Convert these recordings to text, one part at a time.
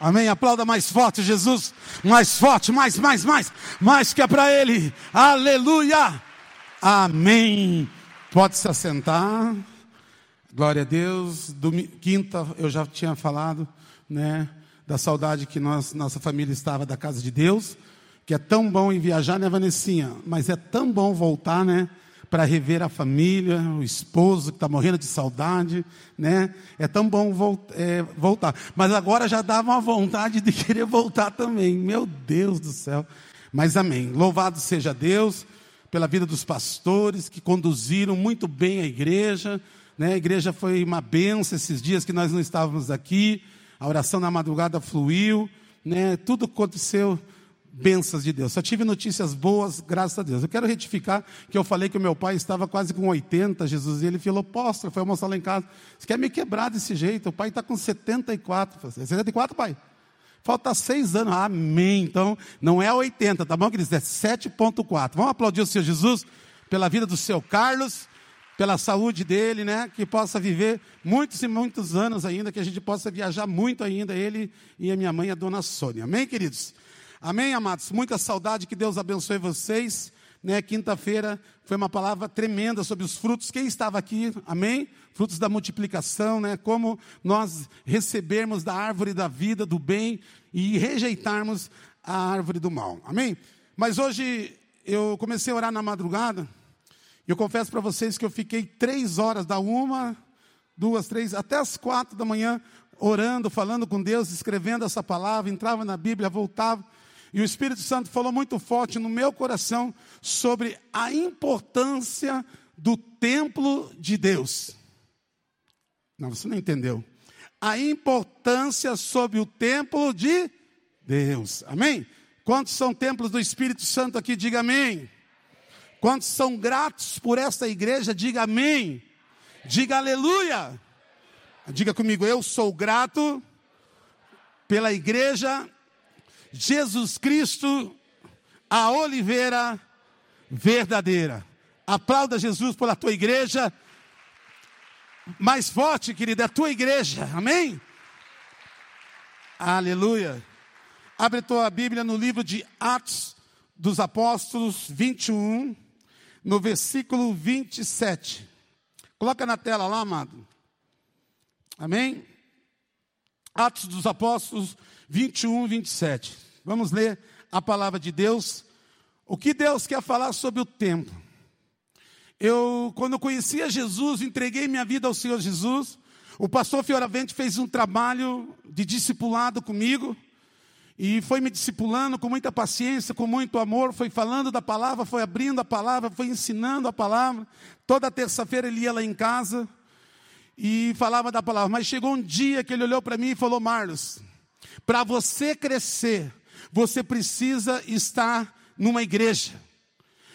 Amém. Aplauda mais forte, Jesus. Mais forte, mais, mais, mais. Mais que é para Ele. Aleluia. Amém. Pode se assentar. Glória a Deus. Domingo, quinta, eu já tinha falado, né? Da saudade que nós, nossa família estava da casa de Deus. Que é tão bom ir viajar, né, Vanessinha? Mas é tão bom voltar, né? Para rever a família, o esposo que está morrendo de saudade, né? É tão bom é, voltar. Mas agora já dá uma vontade de querer voltar também. Meu Deus do céu. Mas amém. Louvado seja Deus pela vida dos pastores que conduziram muito bem a igreja. Né? A igreja foi uma benção esses dias que nós não estávamos aqui. A oração na madrugada fluiu. Né? Tudo aconteceu bênçãos de Deus. Só tive notícias boas, graças a Deus. Eu quero retificar que eu falei que o meu pai estava quase com 80, Jesus, e ele falou, apóstolo, foi almoçar lá em casa. Você quer me quebrar desse jeito? O pai está com 74. 74, pai? Falta seis anos. Amém. Então, não é 80, tá bom, queridos? É 7,4. Vamos aplaudir o Senhor Jesus pela vida do seu Carlos, pela saúde dele, né? Que possa viver muitos e muitos anos ainda, que a gente possa viajar muito ainda, ele e a minha mãe, a dona Sônia. Amém, queridos? Amém, amados? Muita saudade, que Deus abençoe vocês. Né, Quinta-feira foi uma palavra tremenda sobre os frutos. Quem estava aqui? Amém? Frutos da multiplicação, né? Como nós recebermos da árvore da vida, do bem e rejeitarmos a árvore do mal. Amém? Mas hoje eu comecei a orar na madrugada. E eu confesso para vocês que eu fiquei três horas, da uma, duas, três, até as quatro da manhã, orando, falando com Deus, escrevendo essa palavra, entrava na Bíblia, voltava. E o Espírito Santo falou muito forte no meu coração sobre a importância do templo de Deus. Não, você não entendeu. A importância sobre o templo de Deus. Amém? Quantos são templos do Espírito Santo aqui? Diga amém. Quantos são gratos por esta igreja? Diga amém. Diga aleluia. Diga comigo, eu sou grato pela igreja Jesus Cristo, a oliveira verdadeira. Aplauda Jesus pela tua igreja. Mais forte, querida, é a tua igreja. Amém? Aleluia. Abre tua Bíblia no livro de Atos dos Apóstolos 21, no versículo 27. Coloca na tela lá, amado. Amém? Atos dos Apóstolos 21, 27. Vamos ler a palavra de Deus. O que Deus quer falar sobre o tempo? Eu, quando conhecia Jesus, entreguei minha vida ao Senhor Jesus. O pastor Fioravente fez um trabalho de discipulado comigo e foi me discipulando com muita paciência, com muito amor, foi falando da palavra, foi abrindo a palavra, foi ensinando a palavra. Toda terça-feira ele ia lá em casa e falava da palavra. Mas chegou um dia que ele olhou para mim e falou: Marlos, para você crescer, você precisa estar numa igreja.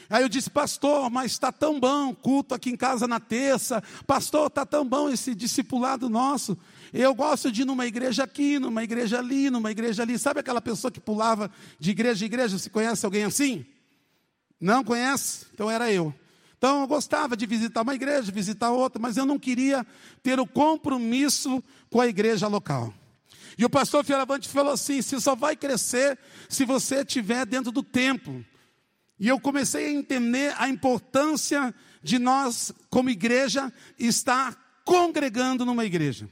Aí eu disse, pastor, mas está tão bom, culto aqui em casa na terça. Pastor, está tão bom esse discipulado nosso. Eu gosto de ir numa igreja aqui, numa igreja ali, numa igreja ali. Sabe aquela pessoa que pulava de igreja em igreja? Você conhece alguém assim? Não conhece? Então era eu. Então eu gostava de visitar uma igreja, visitar outra, mas eu não queria ter o compromisso com a igreja local. E o pastor Fioravante falou assim: você só vai crescer se você estiver dentro do templo. E eu comecei a entender a importância de nós, como igreja, estar congregando numa igreja.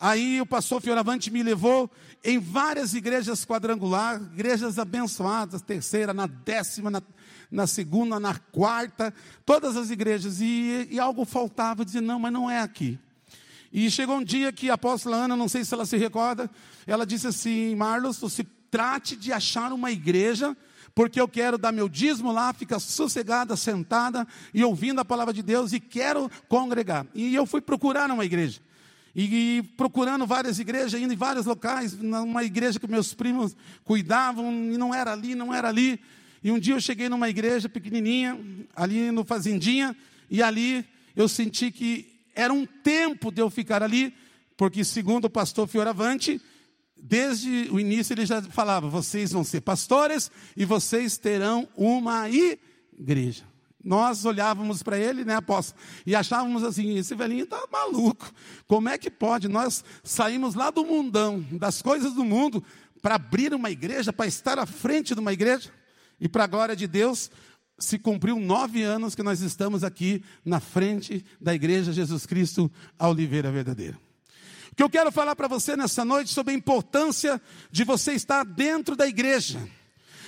Aí o pastor Fioravante me levou em várias igrejas quadrangulares, igrejas abençoadas, terceira, na décima, na, na segunda, na quarta, todas as igrejas. E, e algo faltava, dizia, não, mas não é aqui. E chegou um dia que a apóstola Ana, não sei se ela se recorda, ela disse assim: Marlos, você trate de achar uma igreja, porque eu quero dar meu dízimo lá, ficar sossegada, sentada e ouvindo a palavra de Deus e quero congregar. E eu fui procurar uma igreja. E, e procurando várias igrejas, indo em vários locais, numa igreja que meus primos cuidavam, e não era ali, não era ali. E um dia eu cheguei numa igreja pequenininha, ali no Fazendinha, e ali eu senti que era um tempo de eu ficar ali, porque segundo o pastor Fioravante, desde o início ele já falava: vocês vão ser pastores e vocês terão uma igreja. Nós olhávamos para ele, né, apóstolo, e achávamos assim: esse velhinho está maluco. Como é que pode? Nós saímos lá do mundão, das coisas do mundo, para abrir uma igreja, para estar à frente de uma igreja. E para a glória de Deus, se cumpriu nove anos que nós estamos aqui na frente da igreja Jesus Cristo, a Oliveira Verdadeira. O que eu quero falar para você nessa noite sobre a importância de você estar dentro da igreja,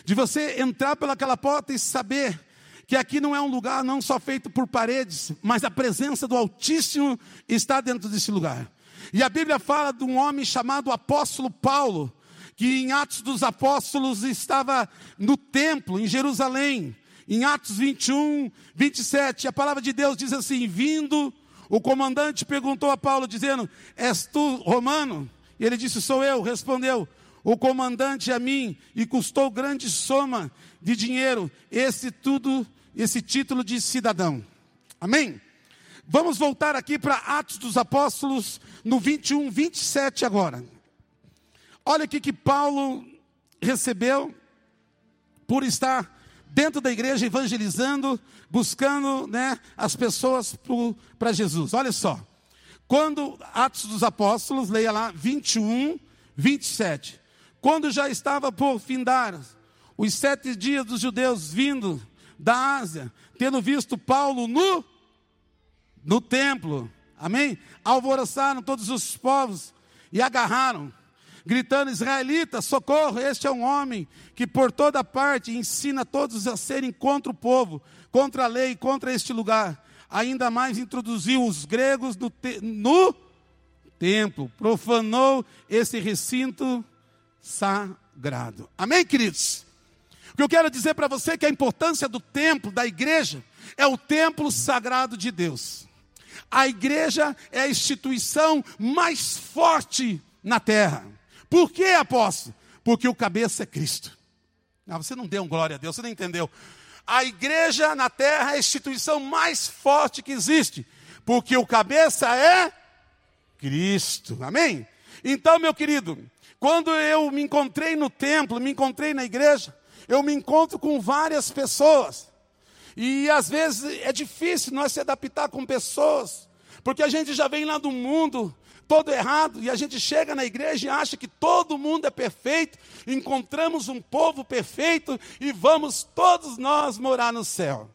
de você entrar pelaquela porta e saber que aqui não é um lugar não só feito por paredes, mas a presença do Altíssimo está dentro desse lugar. E a Bíblia fala de um homem chamado apóstolo Paulo, que em Atos dos Apóstolos estava no templo, em Jerusalém, em Atos 21, 27. A palavra de Deus diz assim: vindo, o comandante perguntou a Paulo, dizendo: És tu romano? E ele disse: Sou eu. Respondeu: O comandante a mim, e custou grande soma de dinheiro, esse tudo esse título de cidadão. Amém? Vamos voltar aqui para Atos dos Apóstolos, no 21, 27 agora. Olha o que Paulo recebeu por estar dentro da igreja evangelizando, buscando né, as pessoas para Jesus. Olha só. Quando Atos dos Apóstolos, leia lá 21, 27. Quando já estava por findar os sete dias dos judeus vindo da Ásia, tendo visto Paulo no, no templo, amém? Alvoroçaram todos os povos e agarraram, gritando: Israelitas, socorro! Este é um homem que por toda parte ensina todos a serem contra o povo, contra a lei, contra este lugar. Ainda mais introduziu os gregos no, te, no templo, profanou esse recinto sagrado. Amém, queridos? O que eu quero dizer para você é que a importância do templo, da igreja, é o templo sagrado de Deus. A igreja é a instituição mais forte na terra. Por que, apóstolo? Porque o cabeça é Cristo. Ah, você não deu um glória a Deus, você não entendeu. A igreja na terra é a instituição mais forte que existe, porque o cabeça é Cristo. Amém? Então, meu querido, quando eu me encontrei no templo, me encontrei na igreja, eu me encontro com várias pessoas. E às vezes é difícil nós se adaptar com pessoas, porque a gente já vem lá do mundo todo errado e a gente chega na igreja e acha que todo mundo é perfeito, encontramos um povo perfeito e vamos todos nós morar no céu.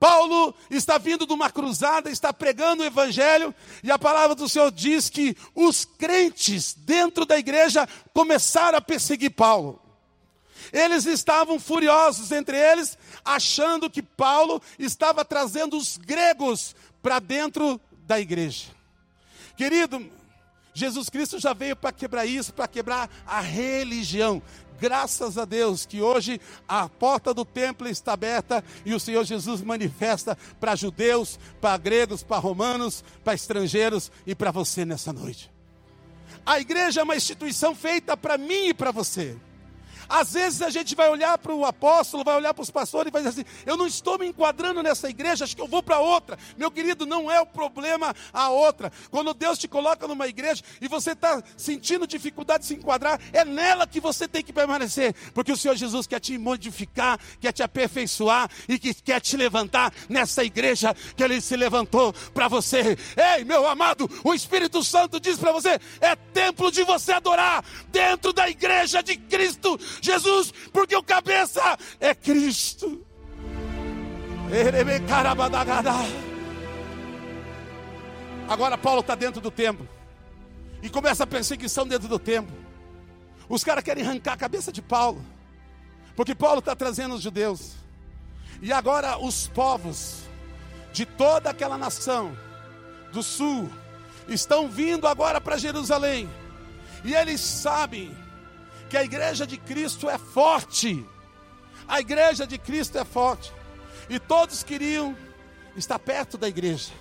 Paulo está vindo de uma cruzada, está pregando o evangelho, e a palavra do Senhor diz que os crentes dentro da igreja começaram a perseguir Paulo. Eles estavam furiosos entre eles, achando que Paulo estava trazendo os gregos para dentro da igreja. Querido, Jesus Cristo já veio para quebrar isso, para quebrar a religião. Graças a Deus que hoje a porta do templo está aberta e o Senhor Jesus manifesta para judeus, para gregos, para romanos, para estrangeiros e para você nessa noite. A igreja é uma instituição feita para mim e para você. Às vezes a gente vai olhar para o apóstolo, vai olhar para os pastores e vai dizer assim: eu não estou me enquadrando nessa igreja, acho que eu vou para outra. Meu querido, não é o problema a outra. Quando Deus te coloca numa igreja e você está sentindo dificuldade de se enquadrar, é nela que você tem que permanecer, porque o Senhor Jesus quer te modificar, quer te aperfeiçoar e que quer te levantar nessa igreja que Ele se levantou para você. Ei, meu amado, o Espírito Santo diz para você: é templo de você adorar dentro da igreja de Cristo Jesus, porque o cabeça é Cristo. Agora Paulo está dentro do templo. E começa a perseguição dentro do templo. Os caras querem arrancar a cabeça de Paulo. Porque Paulo está trazendo os judeus. E agora os povos de toda aquela nação do sul estão vindo agora para Jerusalém. E eles sabem que a igreja de Cristo é forte. A igreja de Cristo é forte. E todos queriam estar perto da igreja,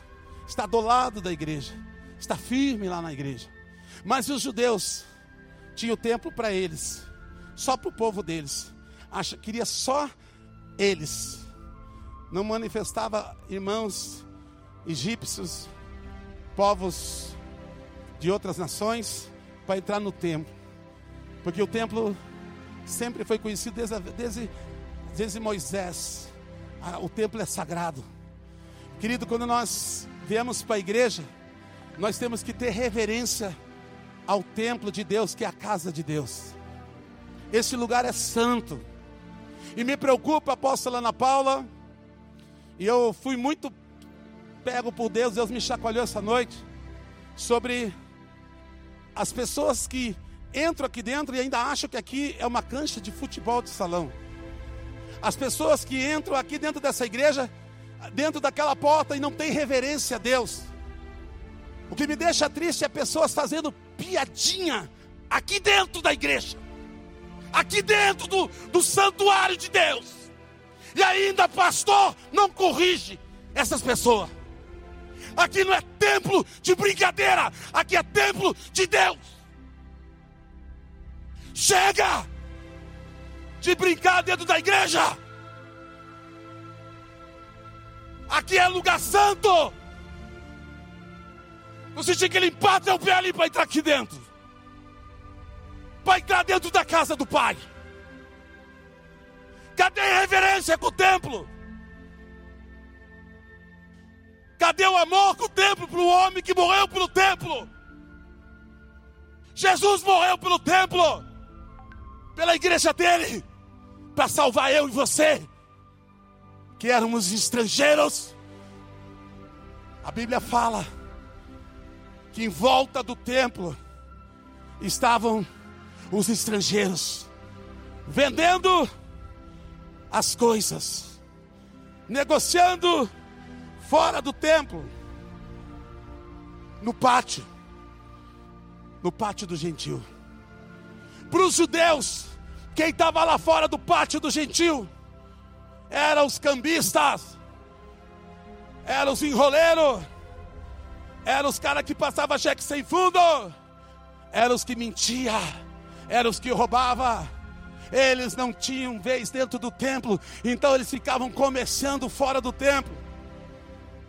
estar do lado da igreja, estar firme lá na igreja. Mas os judeus tinham o templo para eles, só para o povo deles. Acha, queria só eles. Não manifestava irmãos egípcios, povos de outras nações, para entrar no templo. Porque o templo sempre foi conhecido desde, desde, desde Moisés. o templo é sagrado. Querido, quando nós viemos para a igreja, nós temos que ter reverência ao templo de Deus, que é a casa de Deus. Esse lugar é santo. E me preocupa, apóstola Ana Paula, e eu fui muito pego por Deus, Deus me chacoalhou essa noite, sobre as pessoas que entram aqui dentro e ainda acham que aqui é uma cancha de futebol de salão. As pessoas que entram aqui dentro dessa igreja, dentro daquela porta e não têm reverência a Deus. O que me deixa triste é pessoas fazendo piadinha aqui dentro da igreja, aqui dentro do, do santuário de Deus. E ainda, pastor, não corrige essas pessoas. Aqui não é templo de brincadeira, aqui é templo de Deus. Chega de brincar dentro da igreja. Aqui é lugar santo. Você tinha que limpar teu pé ali para entrar aqui dentro. Para entrar dentro da casa do Pai. Cadê a reverência com o templo? Cadê o amor com o templo para o homem que morreu pelo templo? Jesus morreu pelo templo, pela igreja dele, para salvar eu e você, que éramos estrangeiros. A Bíblia fala que em volta do templo estavam os estrangeiros, vendendo as coisas, negociando fora do templo, no pátio, no pátio do gentil. Para os judeus, quem estava lá fora do pátio do gentil eram os cambistas, eram os enroleiros, eram os caras que passavam cheque sem fundo, eram os que mentiam, eram os que roubavam. Eles não tinham vez dentro do templo, então eles ficavam comerciando fora do templo.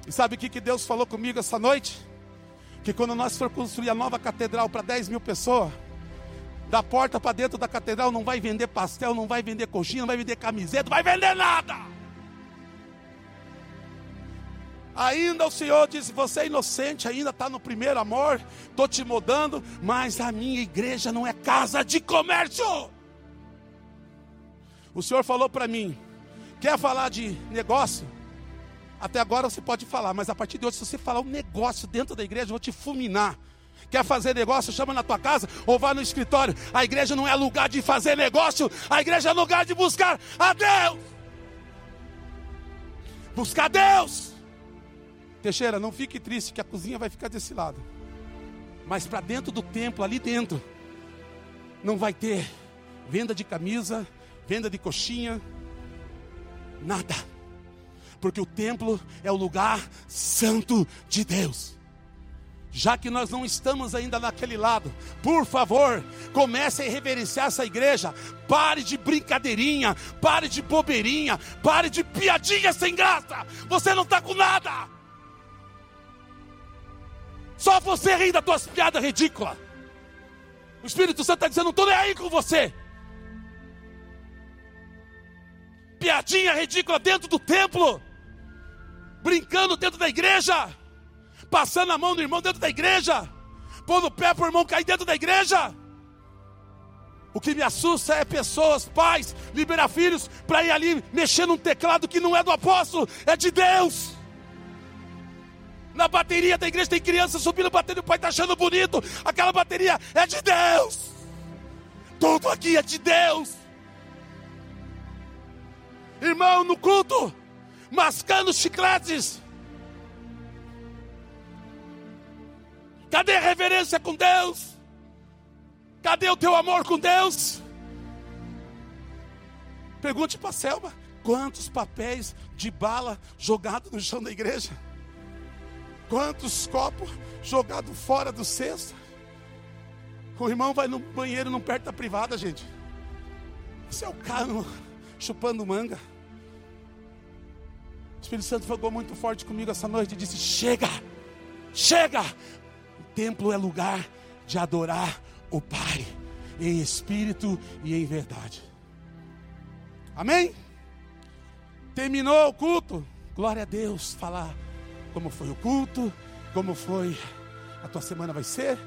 E sabe o que, que Deus falou comigo essa noite? Que quando nós for construir a nova catedral para 10 mil pessoas, da porta para dentro da catedral não vai vender pastel, não vai vender coxinha, não vai vender camiseta, não vai vender nada. Ainda o Senhor disse: Você é inocente, ainda está no primeiro amor, estou te mudando, mas a minha igreja não é casa de comércio. O Senhor falou para mim: Quer falar de negócio? Até agora você pode falar, mas a partir de hoje, se você falar um negócio dentro da igreja, eu vou te fulminar. Quer fazer negócio? Chama na tua casa ou vá no escritório. A igreja não é lugar de fazer negócio, a igreja é lugar de buscar a Deus. Buscar Deus. Teixeira, não fique triste que a cozinha vai ficar desse lado. Mas para dentro do templo, ali dentro, não vai ter venda de camisa, venda de coxinha, nada porque o templo é o lugar santo de Deus. Já que nós não estamos ainda naquele lado, por favor, comece a reverenciar essa igreja. Pare de brincadeirinha, pare de bobeirinha, pare de piadinha sem graça. Você não está com nada. Só você ri das tuas piadas ridículas. O Espírito Santo está dizendo: não estou nem aí com você. Piadinha ridícula dentro do templo brincando dentro da igreja, passando a mão no irmão dentro da igreja, pondo o pé para o irmão cair dentro da igreja. O que me assusta é pessoas, pais, liberar filhos para ir ali mexer num teclado que não é do apóstolo, é de Deus. Na bateria da igreja tem criança subindo batendo, o pai está achando bonito. Aquela bateria é de Deus. Tudo aqui é de Deus. Irmão, no culto, mascando chicletes. Cadê a reverência com Deus? Cadê o teu amor com Deus? Pergunte para a Selma: quantos papéis de bala jogados no chão da igreja? Quantos copos jogados fora do cesto? O irmão vai no banheiro, não perto da privada, gente. Isso é o cano chupando manga. O Espírito Santo falou muito forte comigo essa noite e disse: Chega, chega. Templo é lugar de adorar o Pai, em espírito e em verdade. Amém? Terminou o culto. Glória a Deus. Falar como foi o culto, como foi a tua semana vai ser,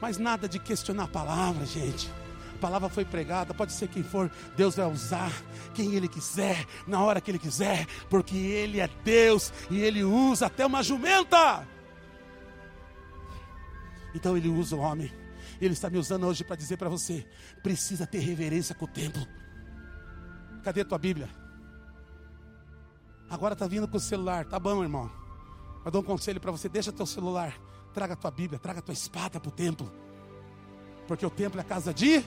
mas nada de questionar a palavra, gente. A palavra foi pregada, pode ser quem for, Deus vai usar quem Ele quiser, na hora que Ele quiser, porque Ele é Deus e Ele usa até uma jumenta. Então Ele usa o homem. Ele está me usando hoje para dizer para você: precisa ter reverência com o templo. Cadê a tua Bíblia? Agora está vindo com o celular, tá bom, irmão. Eu dou um conselho para você: deixa teu celular, traga a tua Bíblia, traga a tua espada para o templo. Porque o templo é casa de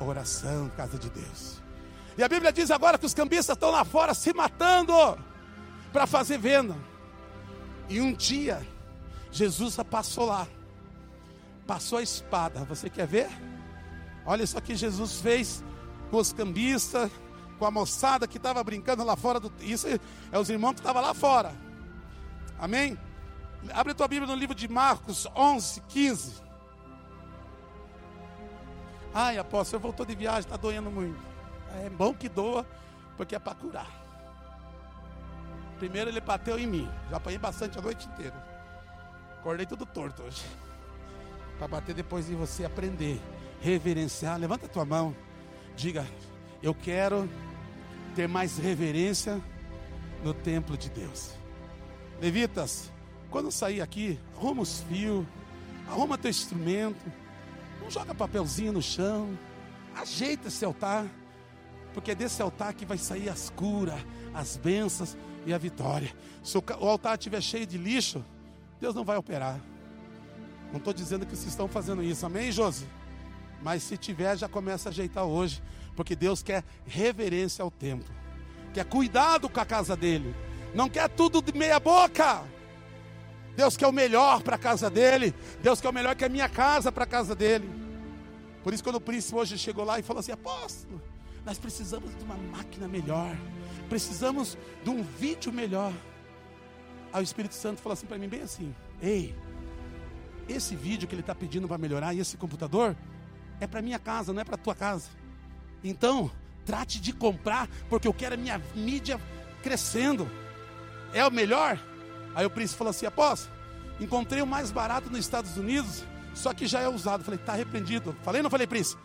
oração, casa de Deus. E a Bíblia diz agora que os cambistas estão lá fora se matando para fazer venda. E um dia, Jesus passou lá, passou a espada. Você quer ver? Olha só que Jesus fez com os cambistas, com a moçada que estava brincando lá fora. Do... Isso é os irmãos que estavam lá fora. Amém? Abre tua Bíblia no livro de Marcos 11, 15. Ai, apóstolo, eu voltou de viagem, está doendo muito. É bom que doa, porque é para curar. Primeiro ele bateu em mim. Já apanhei bastante a noite inteira. Acordei tudo torto hoje. Para bater depois de você aprender, reverenciar. Levanta a tua mão. Diga: Eu quero ter mais reverência no templo de Deus. Levitas, quando sair aqui, arruma os fios, arruma teu instrumento, não joga papelzinho no chão, ajeita esse altar, porque é desse altar que vai sair as curas, as bênçãos e a vitória. Se o altar estiver cheio de lixo, Deus não vai operar. Não estou dizendo que vocês estão fazendo isso, amém, Josi? Mas se tiver, já começa a ajeitar hoje, porque Deus quer reverência ao templo, quer cuidado com a casa dele, não quer tudo de meia boca. Deus quer o melhor para a casa dele, Deus quer o melhor que a minha casa para a casa dele. Por isso, quando o príncipe hoje chegou lá e falou assim: Apóstolo, nós precisamos de uma máquina melhor, precisamos de um vídeo melhor. Aí o Espírito Santo falou assim para mim, bem assim: Ei, esse vídeo que ele está pedindo para melhorar e esse computador é para minha casa, não é para tua casa. Então, trate de comprar, porque eu quero a minha mídia crescendo. É o melhor? Aí o príncipe falou assim: Apóstolo, encontrei o mais barato nos Estados Unidos, só que já é usado. Falei, está arrependido. Falei, não falei, príncipe?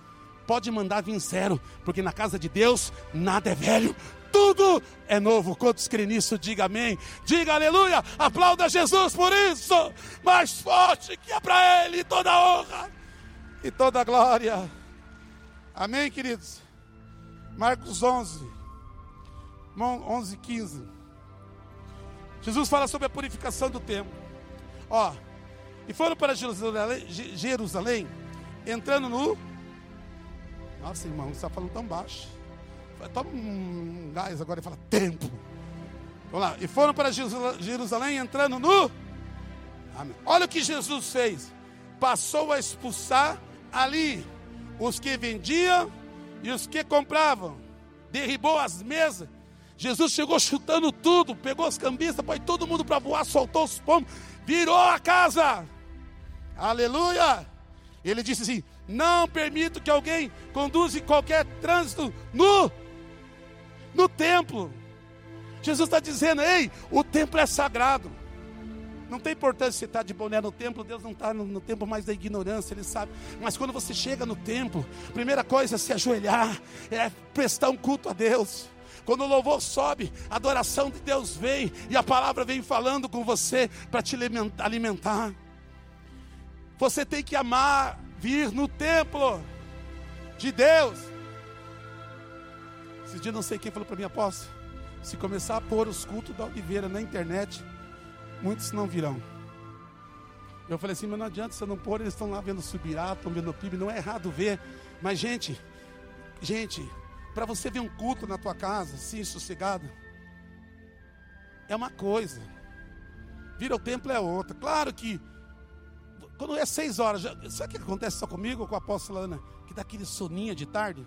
Pode mandar vir zero, porque na casa de Deus nada é velho, tudo é novo. Quantos creem nisso, diga amém. Diga aleluia. Aplauda Jesus por isso. Mais forte que é para Ele toda honra e toda glória. Amém, queridos? Marcos 11, 11, 15. Jesus fala sobre a purificação do templo. Ó, e foram para Jerusalém, Jerusalém entrando no. Nossa, irmão, você está falando tão baixo. Toma um gás agora e fala templo. Vamos lá. E foram para Jerusalém entrando no. Amém. Olha o que Jesus fez. Passou a expulsar ali os que vendiam e os que compravam. Derribou as mesas. Jesus chegou chutando tudo, pegou os cambistas, põe todo mundo para voar, soltou os pombos, virou a casa. Aleluia! Ele disse assim: Não permito que alguém conduza qualquer trânsito no, no templo. Jesus está dizendo: Ei, o templo é sagrado. Não tem importância se está de boné no templo, Deus não está no, no templo mais da ignorância, Ele sabe. Mas quando você chega no templo, primeira coisa é se ajoelhar, é prestar um culto a Deus. Quando o louvor sobe, a adoração de Deus vem e a palavra vem falando com você para te alimentar. Você tem que amar vir no templo de Deus. Esse dia não sei quem falou para mim, apóstolo. Se começar a pôr os cultos da Oliveira na internet, muitos não virão. Eu falei assim, mas não adianta você não pôr, eles estão lá vendo Subirá, estão vendo o PIB, não é errado ver. Mas, gente, gente, para você ver um culto na tua casa, assim, sossegado, é uma coisa. Vir ao templo é outra. Claro que, quando é seis horas, já, sabe o que acontece só comigo com a apóstola Ana? Que dá aquele soninho de tarde.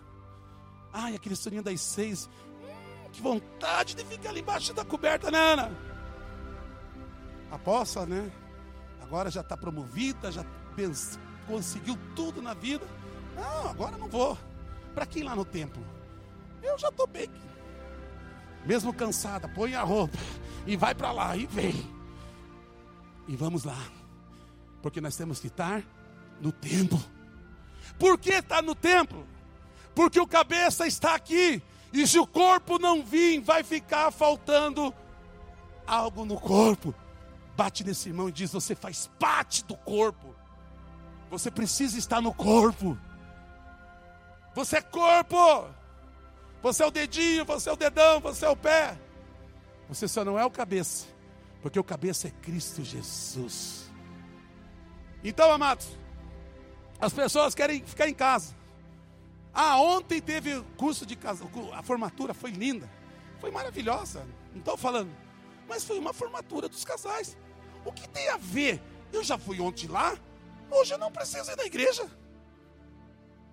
Ai, aquele soninho das seis. Hum, que vontade de ficar ali embaixo da coberta, né, Ana? Apóstola, né? Agora já está promovida, já conseguiu tudo na vida. Não, agora não vou. Para quem lá no templo? Eu já estou bem. mesmo cansada, põe a roupa e vai para lá e vem. E vamos lá, porque nós temos que estar no templo. Por que está no templo? Porque o cabeça está aqui, e se o corpo não vir, vai ficar faltando algo no corpo. Bate nesse irmão e diz: Você faz parte do corpo. Você precisa estar no corpo. Você é corpo. Você é o dedinho, você é o dedão, você é o pé. Você só não é o cabeça, porque o cabeça é Cristo Jesus. Então, amados, as pessoas querem ficar em casa. Ah, ontem teve curso de casa, a formatura foi linda, foi maravilhosa. Não estou falando, mas foi uma formatura dos casais. O que tem a ver? Eu já fui ontem lá, hoje eu não preciso ir na igreja.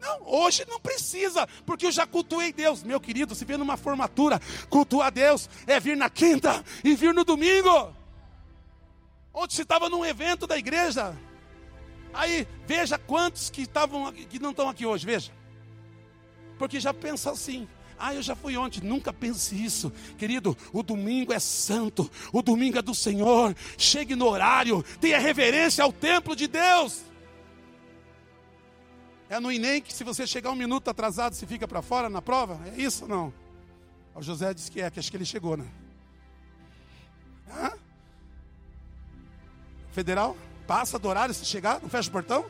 Não, hoje não precisa, porque eu já cultuei Deus. Meu querido, se vê numa formatura, cultuar Deus é vir na quinta e vir no domingo. Ontem você estava num evento da igreja. Aí, veja quantos que estavam que não estão aqui hoje, veja. Porque já pensa assim: ah, eu já fui ontem. Nunca pense isso, querido. O domingo é santo, o domingo é do Senhor. Chegue no horário, tenha reverência ao templo de Deus. É no Enem que se você chegar um minuto atrasado, você fica para fora na prova? É isso ou não? O José disse que é, que acho que ele chegou, né? Hã? Federal? Passa do horário se chegar? Não fecha o portão?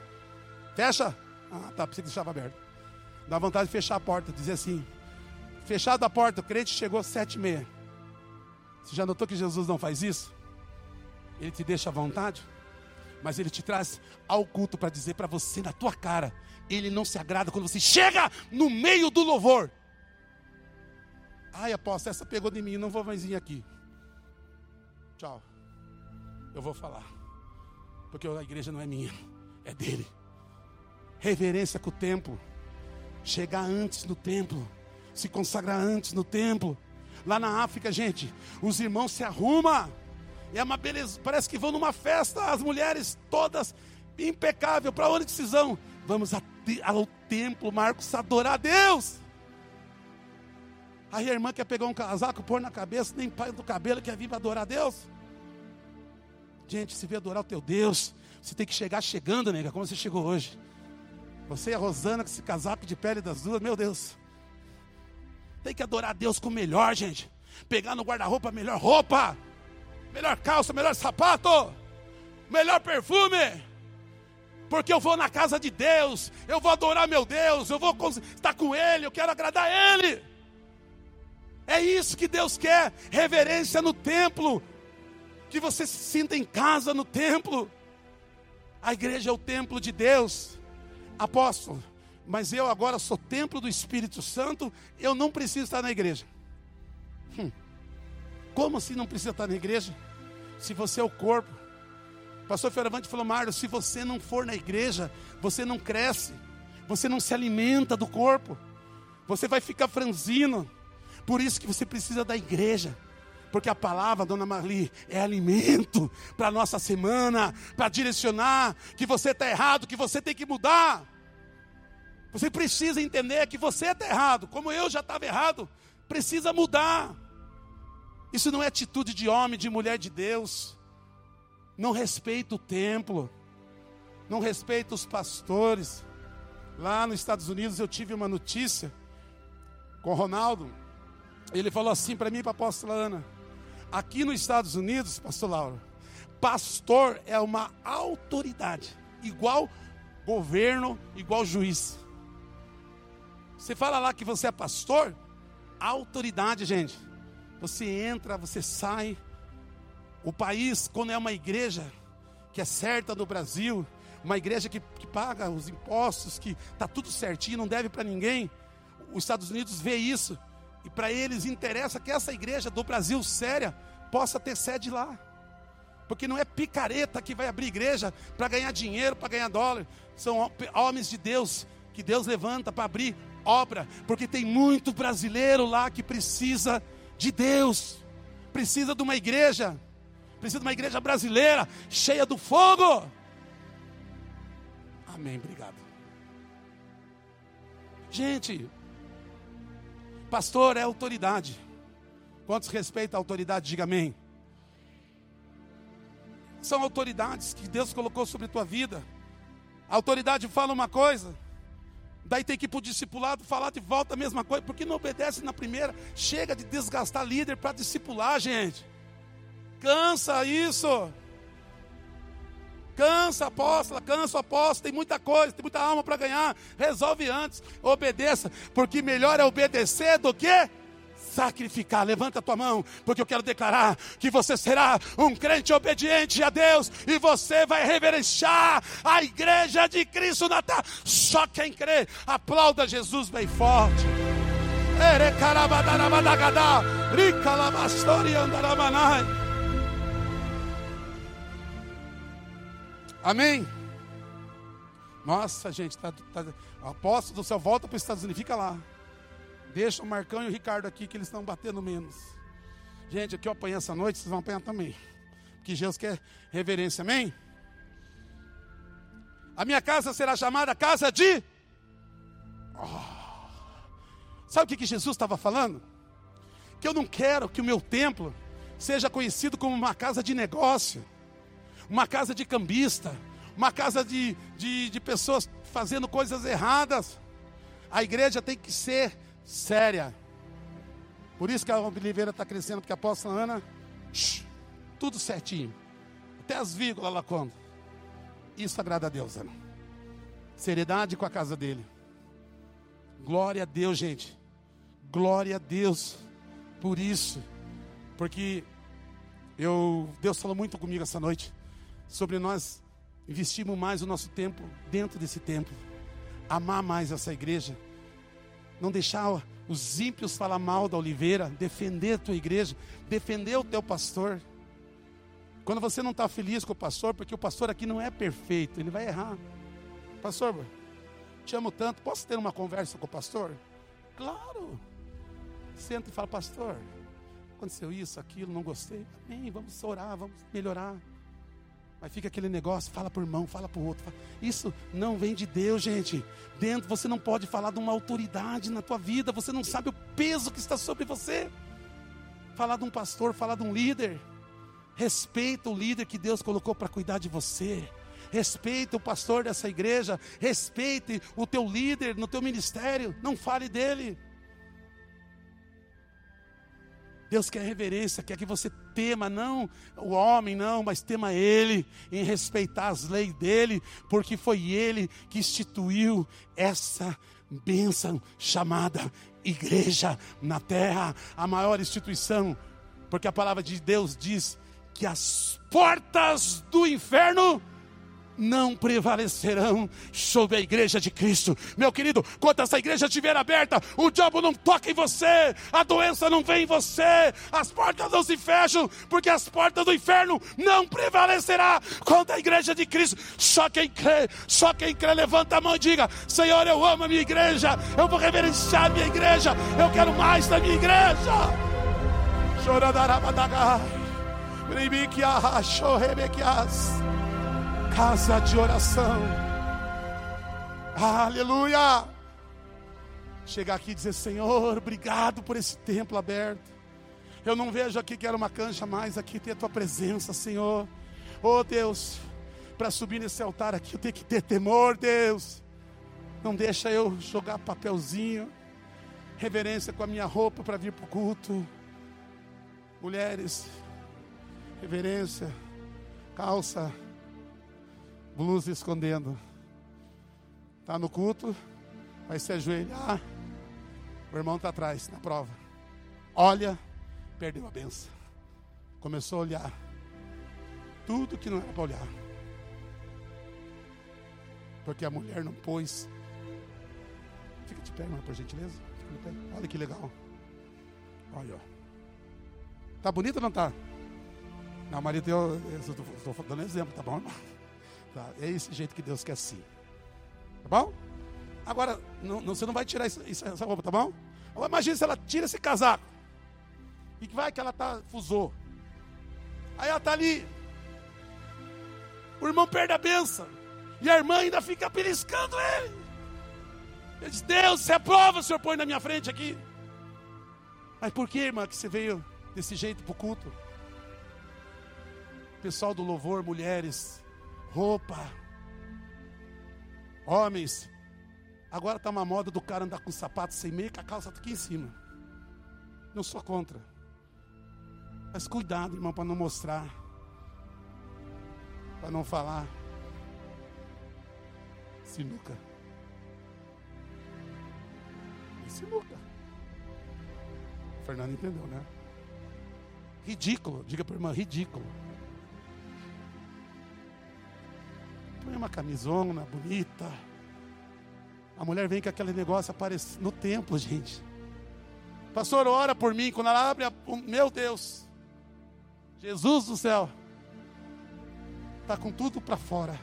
Fecha? Ah, tá, precisa deixar aberto. Dá vontade de fechar a porta, dizer assim: fechado a porta, o crente chegou às sete e meia. Você já notou que Jesus não faz isso? Ele te deixa à vontade, mas ele te traz ao culto para dizer para você na tua cara ele não se agrada quando você chega no meio do louvor. Ai, apóstolo, essa pegou de mim, não vou mais vir aqui. Tchau. Eu vou falar. Porque a igreja não é minha, é dele. Reverência com o templo. Chegar antes no templo. Se consagrar antes no templo. Lá na África, gente, os irmãos se arrumam. É uma beleza. Parece que vão numa festa, as mulheres todas impecável. Para onde precisam? Vamos ao templo, Marcos, adorar a Deus. Aí a irmã quer pegar um casaco, pôr na cabeça, nem pai do cabelo, quer vir para adorar a Deus. Gente, se vê adorar o teu Deus, você tem que chegar chegando, nega, como você chegou hoje. Você e a Rosana com esse casaco de pele das duas, meu Deus. Tem que adorar a Deus com o melhor, gente. Pegar no guarda-roupa a melhor roupa, melhor calça, melhor sapato, melhor perfume. Porque eu vou na casa de Deus, eu vou adorar meu Deus, eu vou estar com Ele, eu quero agradar Ele. É isso que Deus quer, reverência no templo, que você se sinta em casa no templo. A igreja é o templo de Deus, apóstolo, mas eu agora sou templo do Espírito Santo, eu não preciso estar na igreja. Hum. Como assim não precisa estar na igreja? Se você é o corpo, pastor Fioravante falou, Mário, se você não for na igreja, você não cresce, você não se alimenta do corpo, você vai ficar franzino. Por isso que você precisa da igreja. Porque a palavra, dona Marli, é alimento para a nossa semana, para direcionar que você está errado, que você tem que mudar. Você precisa entender que você está errado, como eu já estava errado, precisa mudar. Isso não é atitude de homem, de mulher de Deus não respeita o templo, não respeita os pastores. Lá nos Estados Unidos eu tive uma notícia com o Ronaldo. Ele falou assim para mim e para a apóstola Ana: aqui nos Estados Unidos, pastor Lauro, pastor é uma autoridade, igual governo, igual juiz. Você fala lá que você é pastor, autoridade, gente. Você entra, você sai, o país, quando é uma igreja que é certa no Brasil, uma igreja que, que paga os impostos, que está tudo certinho, não deve para ninguém, os Estados Unidos vê isso, e para eles interessa que essa igreja do Brasil séria possa ter sede lá. Porque não é picareta que vai abrir igreja para ganhar dinheiro, para ganhar dólar. São homens de Deus que Deus levanta para abrir obra, porque tem muito brasileiro lá que precisa de Deus, precisa de uma igreja Precisa de uma igreja brasileira cheia do fogo. Amém, obrigado. Gente, pastor é autoridade. Quantos respeitam a autoridade, diga amém. São autoridades que Deus colocou sobre a tua vida. A autoridade fala uma coisa, daí tem que ir para o discipulado falar de volta a mesma coisa, porque não obedece na primeira. Chega de desgastar líder para discipular, gente. Cansa isso. Cansa, apóstola, cansa, apóstolo, tem muita coisa, tem muita alma para ganhar. Resolve antes, obedeça, porque melhor é obedecer do que sacrificar. Levanta a tua mão, porque eu quero declarar que você será um crente obediente a Deus e você vai reverenciar a igreja de Cristo na terra. Só quem crê, aplauda Jesus bem forte. Amém? Nossa, gente, tá, tá, apóstolo do céu, volta para os Estados Unidos, fica lá. Deixa o Marcão e o Ricardo aqui, que eles estão batendo menos. Gente, aqui eu apanhei essa noite, vocês vão apanhar também. Porque Jesus quer reverência, amém? A minha casa será chamada casa de. Oh. Sabe o que, que Jesus estava falando? Que eu não quero que o meu templo seja conhecido como uma casa de negócio uma casa de cambista, uma casa de, de, de pessoas fazendo coisas erradas. A igreja tem que ser séria. Por isso que a Oliveira está crescendo, porque a apóstola Ana, shh, tudo certinho. Até as vírgulas lá quando. Isso agrada a Deus, Ana. Seriedade com a casa dele. Glória a Deus, gente. Glória a Deus por isso. Porque eu Deus falou muito comigo essa noite sobre nós investirmos mais o nosso tempo dentro desse templo, amar mais essa igreja, não deixar os ímpios falar mal da oliveira, defender a tua igreja, defender o teu pastor. Quando você não está feliz com o pastor, porque o pastor aqui não é perfeito, ele vai errar. Pastor, te amo tanto, posso ter uma conversa com o pastor? Claro. Senta e fala, pastor, aconteceu isso, aquilo, não gostei. Amém, vamos orar, vamos melhorar. Aí fica aquele negócio, fala para o irmão, fala para o outro. Fala. Isso não vem de Deus, gente. Dentro você não pode falar de uma autoridade na tua vida, você não sabe o peso que está sobre você. Falar de um pastor, falar de um líder. Respeita o líder que Deus colocou para cuidar de você. Respeite o pastor dessa igreja, respeite o teu líder no teu ministério, não fale dele. Deus quer reverência, quer que você tema não o homem, não, mas tema Ele, em respeitar as leis dele, porque foi Ele que instituiu essa bênção chamada igreja na terra, a maior instituição, porque a palavra de Deus diz que as portas do inferno não prevalecerão sobre a igreja de Cristo. Meu querido, quando essa igreja estiver aberta, o diabo não toca em você, a doença não vem em você, as portas não se fecham, porque as portas do inferno não prevalecerá contra a igreja de Cristo. Só quem crê, só quem crê, levanta a mão e diga: Senhor, eu amo a minha igreja, eu vou reverenciar a minha igreja, eu quero mais da minha igreja. Choradarabadagai, Ribikiah, Shorebekias casa de oração. Aleluia! Chegar aqui e dizer: Senhor, obrigado por esse templo aberto. Eu não vejo aqui que era uma cancha mais, aqui tem a tua presença, Senhor. Oh Deus, para subir nesse altar aqui eu tenho que ter temor, Deus. Não deixa eu jogar papelzinho, reverência com a minha roupa para vir para o culto. Mulheres, reverência, calça, blusa escondendo. Está no culto, vai se ajoelhar. O irmão está atrás, na prova. Olha, perdeu a benção. Começou a olhar. Tudo que não era para olhar. Porque a mulher não pôs. Fica de pé, irmã, por gentileza. Olha que legal. Olha, ó. Tá bonito ou não tá? Não, marido, eu estou dando exemplo, tá bom, irmão? Tá? É esse jeito que Deus quer sim. Tá bom? Agora, não, não, você não vai tirar isso, isso, essa roupa, tá bom? Agora, imagina se ela tira esse casaco. E que vai que ela tá fusou. Aí ela tá ali. O irmão perde a benção. E a irmã ainda fica beliscando ele. Ele diz: Deus, se é prova, o senhor põe na minha frente aqui. Mas por que, irmã, que você veio desse jeito para o culto. Pessoal do louvor, mulheres, roupa, homens. Agora está uma moda do cara andar com sapato sem meia, com a calça aqui em cima. Não sou contra. Mas cuidado, irmão, para não mostrar. Para não falar. Sinuca. É sinuca. O Fernando entendeu, né? Ridículo. Diga para irmã, ridículo. Põe uma camisona bonita. A mulher vem com aquele negócio aparece no templo, gente. Pastor, ora por mim. Quando ela abre, a... meu Deus, Jesus do céu, está com tudo para fora.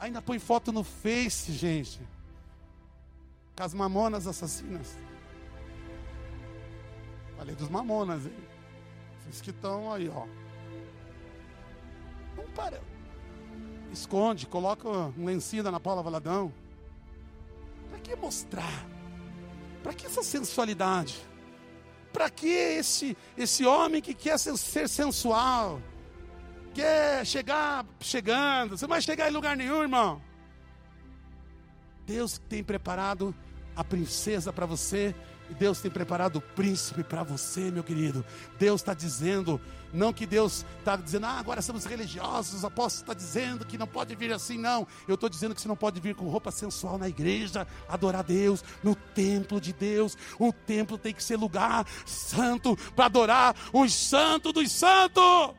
Ainda põe foto no Face, gente. Com as mamonas assassinas. Falei dos mamonas, hein? Vocês que estão aí, ó. Não para. Esconde, coloca um lencinho na Paula Valadão. Para que mostrar? Para que essa sensualidade? Para que esse, esse homem que quer ser, sensual? Quer chegar chegando? Você não vai chegar em lugar nenhum, irmão. Deus tem preparado a princesa para você Deus tem preparado o príncipe para você, meu querido. Deus está dizendo, não que Deus está dizendo, ah, agora somos religiosos, os apóstolos estão dizendo que não pode vir assim, não. Eu estou dizendo que você não pode vir com roupa sensual na igreja, adorar Deus, no templo de Deus. O templo tem que ser lugar santo para adorar os santos dos santos.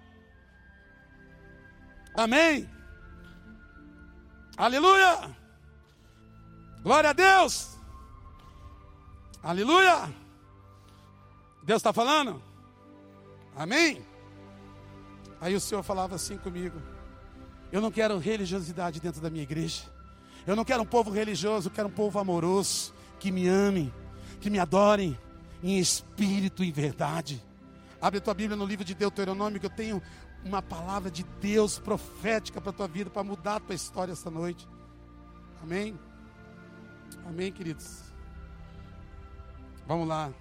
Amém. Aleluia. Glória a Deus. Aleluia! Deus está falando? Amém? Aí o Senhor falava assim comigo: Eu não quero religiosidade dentro da minha igreja. Eu não quero um povo religioso, eu quero um povo amoroso, que me ame, que me adorem em espírito e verdade. Abre a tua Bíblia no livro de Deuteronômio, que eu tenho uma palavra de Deus profética para a tua vida, para mudar a tua história esta noite. Amém? Amém, queridos. Vamos lá.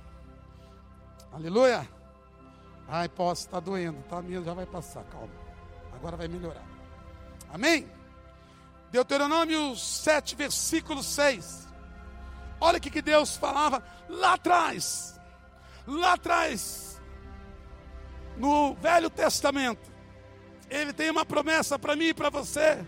Aleluia. Ai, posso, está doendo, tá? Minha já vai passar, calma. Agora vai melhorar. Amém? Deuteronômio 7, versículo 6. Olha o que Deus falava lá atrás. Lá atrás. No Velho Testamento. Ele tem uma promessa para mim e para você.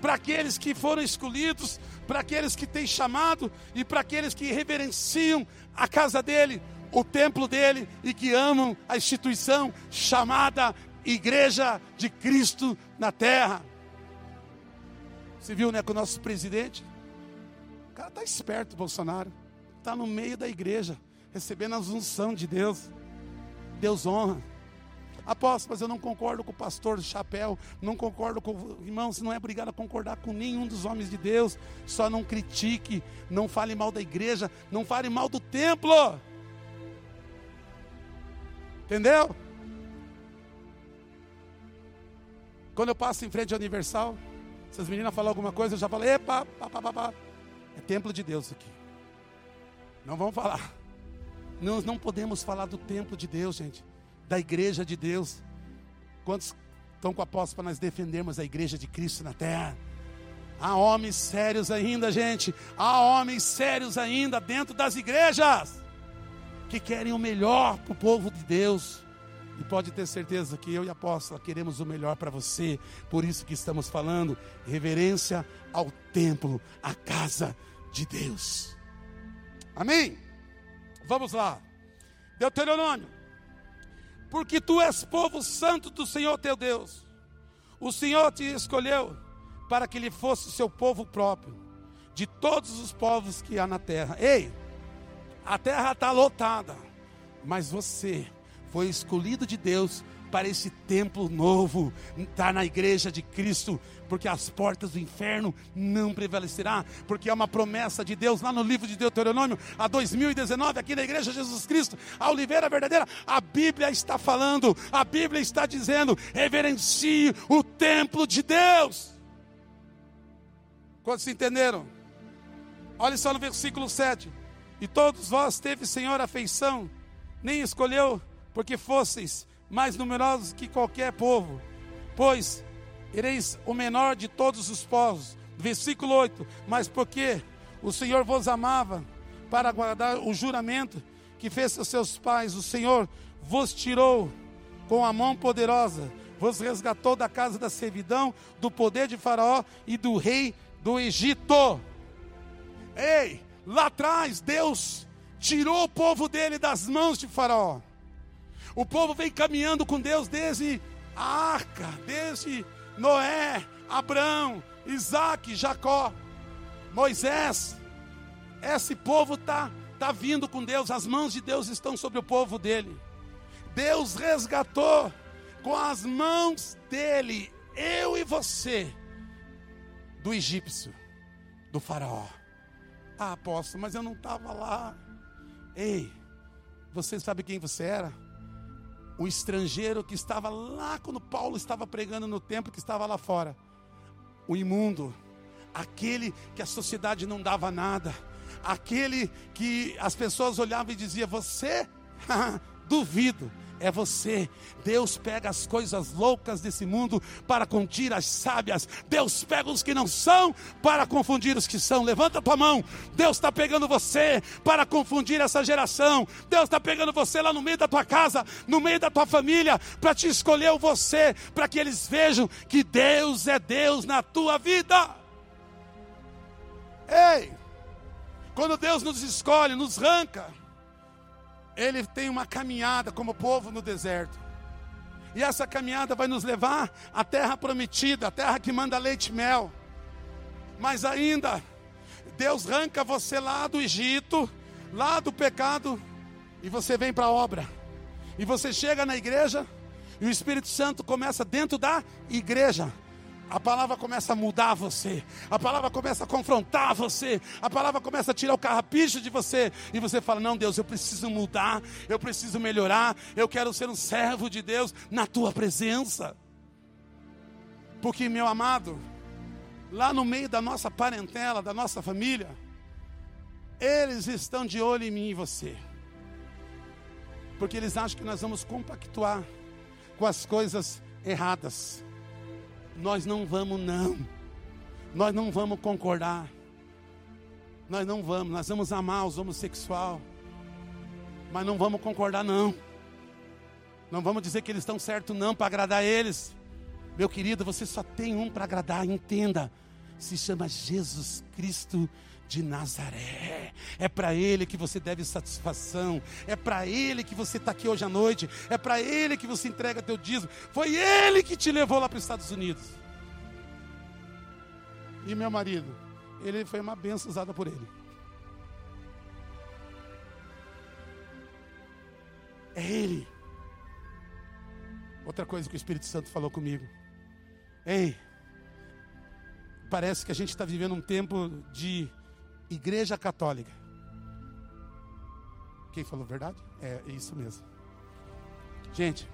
Para aqueles que foram escolhidos, para aqueles que têm chamado e para aqueles que reverenciam a casa dele, o templo dele e que amam a instituição chamada Igreja de Cristo na Terra. Você viu, né, com o nosso presidente? O cara está esperto, Bolsonaro. Está no meio da igreja, recebendo a unção de Deus. Deus honra. Apóstolo, mas eu não concordo com o pastor do chapéu, não concordo com. Irmãos, não é obrigado a concordar com nenhum dos homens de Deus. Só não critique, não fale mal da igreja, não fale mal do templo. Entendeu? Quando eu passo em frente ao Universal, se as meninas falam alguma coisa, eu já falo, epa, pá, pá, pá, pá. É templo de Deus aqui. Não vamos falar. Nós não podemos falar do templo de Deus, gente da igreja de Deus. Quantos estão com a posse para nós defendermos a igreja de Cristo na terra? Há homens sérios ainda, gente. Há homens sérios ainda dentro das igrejas que querem o melhor para o povo de Deus. E pode ter certeza que eu e a apóstola queremos o melhor para você. Por isso que estamos falando reverência ao templo, à casa de Deus. Amém? Vamos lá. Deuteronômio porque tu és povo santo do Senhor teu Deus. O Senhor te escolheu para que ele fosse seu povo próprio, de todos os povos que há na terra. Ei, a terra está lotada, mas você foi escolhido de Deus para esse templo novo, estar tá na igreja de Cristo, porque as portas do inferno não prevalecerá, porque é uma promessa de Deus lá no livro de Deuteronômio, a 2019, aqui na igreja Jesus Cristo, a Oliveira Verdadeira, a Bíblia está falando, a Bíblia está dizendo: reverencie o templo de Deus. Quantos entenderam? Olha só no versículo 7. E todos vós teve Senhor afeição, nem escolheu porque fosseis mais numerosos que qualquer povo, pois ereis o menor de todos os povos. Versículo 8: Mas porque o Senhor vos amava, para guardar o juramento que fez aos seus pais, o Senhor vos tirou com a mão poderosa, vos resgatou da casa da servidão, do poder de Faraó e do rei do Egito. Ei, lá atrás Deus tirou o povo dele das mãos de Faraó. O povo vem caminhando com Deus desde a arca, desde Noé, Abraão, Isaac, Jacó, Moisés. Esse povo está tá vindo com Deus, as mãos de Deus estão sobre o povo dele. Deus resgatou com as mãos dele, eu e você, do egípcio, do faraó. Ah, apóstolo, mas eu não estava lá. Ei, você sabe quem você era? O estrangeiro que estava lá quando Paulo estava pregando no templo, que estava lá fora. O imundo, aquele que a sociedade não dava nada, aquele que as pessoas olhavam e diziam: Você? Duvido é você. Deus pega as coisas loucas desse mundo para confundir as sábias. Deus pega os que não são para confundir os que são. Levanta tua mão. Deus está pegando você para confundir essa geração. Deus está pegando você lá no meio da tua casa, no meio da tua família, para te escolher você, para que eles vejam que Deus é Deus na tua vida. Ei, quando Deus nos escolhe, nos ranca ele tem uma caminhada como povo no deserto. E essa caminhada vai nos levar à terra prometida, a terra que manda leite e mel. Mas ainda, Deus arranca você lá do Egito, lá do pecado, e você vem para a obra. E você chega na igreja, e o Espírito Santo começa dentro da igreja a palavra começa a mudar você, a palavra começa a confrontar você, a palavra começa a tirar o carrapicho de você, e você fala: Não, Deus, eu preciso mudar, eu preciso melhorar, eu quero ser um servo de Deus na tua presença. Porque, meu amado, lá no meio da nossa parentela, da nossa família, eles estão de olho em mim e você, porque eles acham que nós vamos compactuar com as coisas erradas. Nós não vamos, não. Nós não vamos concordar. Nós não vamos. Nós vamos amar os homossexuais. Mas não vamos concordar, não. Não vamos dizer que eles estão certos, não, para agradar eles. Meu querido, você só tem um para agradar, entenda. Se chama Jesus Cristo de Nazaré. É para Ele que você deve satisfação. É para Ele que você está aqui hoje à noite. É para Ele que você entrega teu dízimo. Foi Ele que te levou lá para os Estados Unidos. E meu marido, ele foi uma benção usada por Ele. É Ele. Outra coisa que o Espírito Santo falou comigo. Ei, parece que a gente está vivendo um tempo de Igreja Católica. Quem falou verdade? É, é isso mesmo. Gente,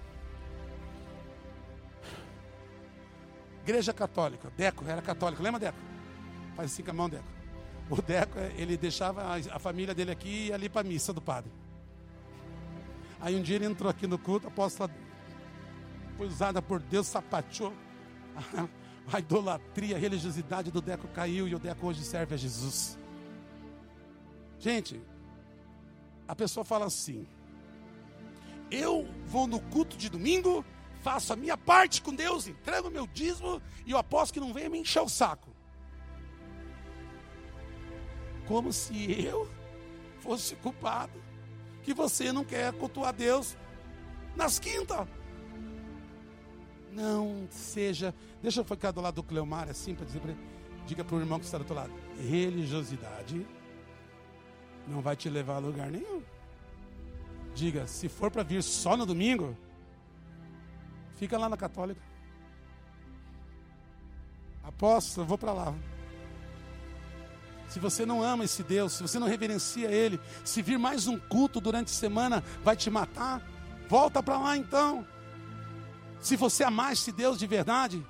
Igreja Católica, Deco era católico, lembra Deco? Faz assim com a mão, Deco. O Deco, ele deixava a, família dele aqui e ali para a missa do padre. Aí um dia ele entrou aqui no culto, a apóstola foi usada por Deus, sapateou. A idolatria, a religiosidade do Deco caiu e o Deco hoje serve a Jesus. Gente, a pessoa fala assim: eu vou no culto de domingo, faço a minha parte com Deus, entrego meu dízimo e eu aposto que não venha me encher o saco. Como se eu fosse culpado que você não quer cultuar Deus nas quintas. Não seja. Deixa eu ficar do lado do Cleomar assim para dizer para ele. Diga para o irmão que está do outro lado. Religiosidade não vai te levar a lugar nenhum. Diga, se for para vir só no domingo, fica lá na católica. Apóstolo, vou para lá. Se você não ama esse Deus, se você não reverencia Ele, se vir mais um culto durante a semana vai te matar, volta para lá então. Se você amar esse Deus de verdade,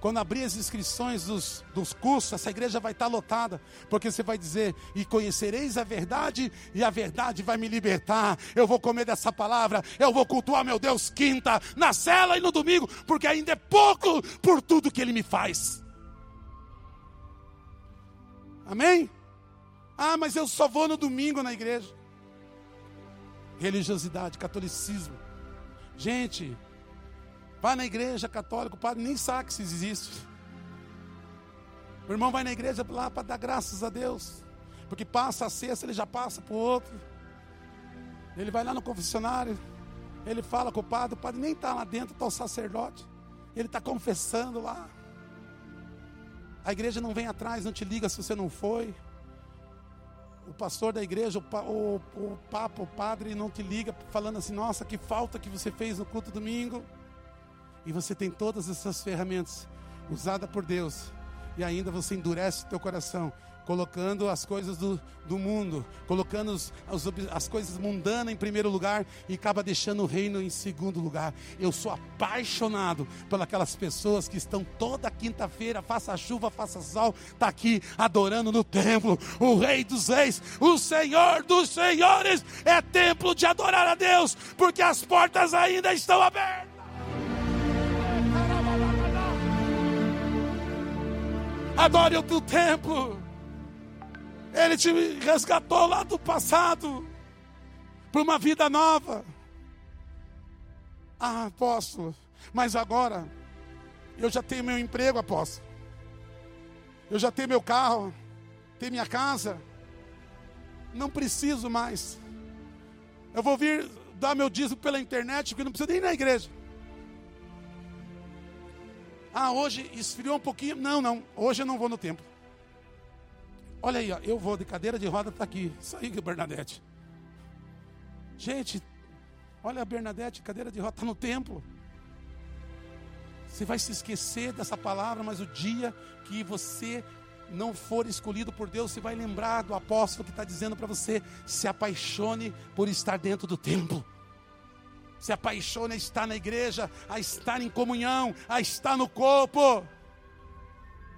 Quando abrir as inscrições dos, dos cursos, essa igreja vai estar lotada, porque você vai dizer: E conhecereis a verdade, e a verdade vai me libertar. Eu vou comer dessa palavra, eu vou cultuar meu Deus quinta, na cela e no domingo, porque ainda é pouco por tudo que Ele me faz. Amém? Ah, mas eu só vou no domingo na igreja. Religiosidade, catolicismo. Gente, vai na igreja católica, o padre nem sabe que isso existe. O irmão vai na igreja lá para dar graças a Deus. Porque passa a sexta, ele já passa para o outro. Ele vai lá no confessionário, ele fala com o padre, o padre nem está lá dentro, está o sacerdote. Ele está confessando lá. A igreja não vem atrás, não te liga se você não foi o pastor da igreja, o, o, o papa, o padre não te liga falando assim: nossa, que falta que você fez no culto domingo. E você tem todas essas ferramentas usadas por Deus, e ainda você endurece o teu coração colocando as coisas do, do mundo, colocando as, as coisas mundanas em primeiro lugar e acaba deixando o reino em segundo lugar. Eu sou apaixonado pelas pessoas que estão toda quinta-feira, faça chuva, faça sol, está aqui adorando no templo. O Rei dos Reis, o Senhor dos Senhores, é templo de adorar a Deus, porque as portas ainda estão abertas. Adore o teu templo. Ele te resgatou lá do passado para uma vida nova. Ah, apóstolo, mas agora eu já tenho meu emprego, apóstolo. Eu já tenho meu carro, tenho minha casa. Não preciso mais. Eu vou vir dar meu dízimo pela internet, porque não preciso nem ir na igreja. Ah, hoje esfriou um pouquinho. Não, não. Hoje eu não vou no templo. Olha aí, ó, eu vou de cadeira de roda, está aqui. Isso aí é Bernadette. Gente, olha a Bernadette, cadeira de roda, está no templo. Você vai se esquecer dessa palavra, mas o dia que você não for escolhido por Deus, você vai lembrar do apóstolo que está dizendo para você: se apaixone por estar dentro do templo. Se apaixone a estar na igreja, a estar em comunhão, a estar no corpo.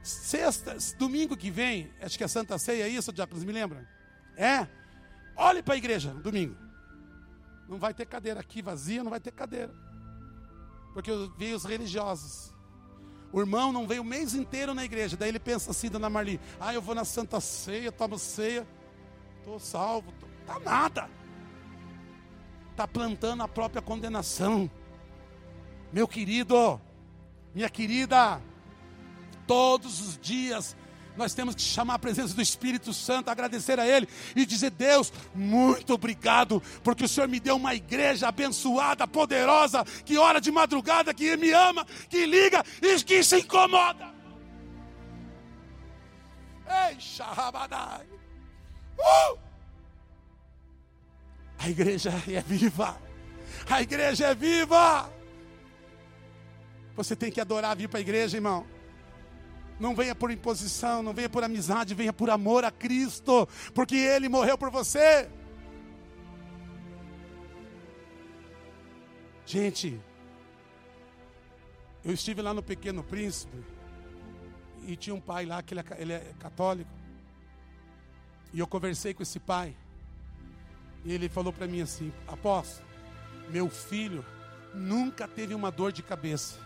Sexta, domingo que vem, acho que é Santa Ceia, é isso, Diáconos, me lembra? É? Olhe para a igreja, domingo. Não vai ter cadeira aqui vazia, não vai ter cadeira. Porque veio os religiosos. O irmão não veio o mês inteiro na igreja. Daí ele pensa assim, dona Marli, ah, eu vou na Santa Ceia, tomo ceia, estou salvo. Tô... Tá nada. Está plantando a própria condenação. Meu querido, minha querida, Todos os dias nós temos que chamar a presença do Espírito Santo, agradecer a Ele e dizer: Deus, muito obrigado, porque o Senhor me deu uma igreja abençoada, poderosa, que ora de madrugada, que me ama, que liga e que se incomoda. Ei, Shahabadai. Uh! A igreja é viva. A igreja é viva. Você tem que adorar vir para a igreja, irmão. Não venha por imposição, não venha por amizade, venha por amor a Cristo, porque Ele morreu por você. Gente, eu estive lá no Pequeno Príncipe e tinha um pai lá que ele é, é católico. E eu conversei com esse pai. E ele falou para mim assim: Apóstolo, meu filho nunca teve uma dor de cabeça.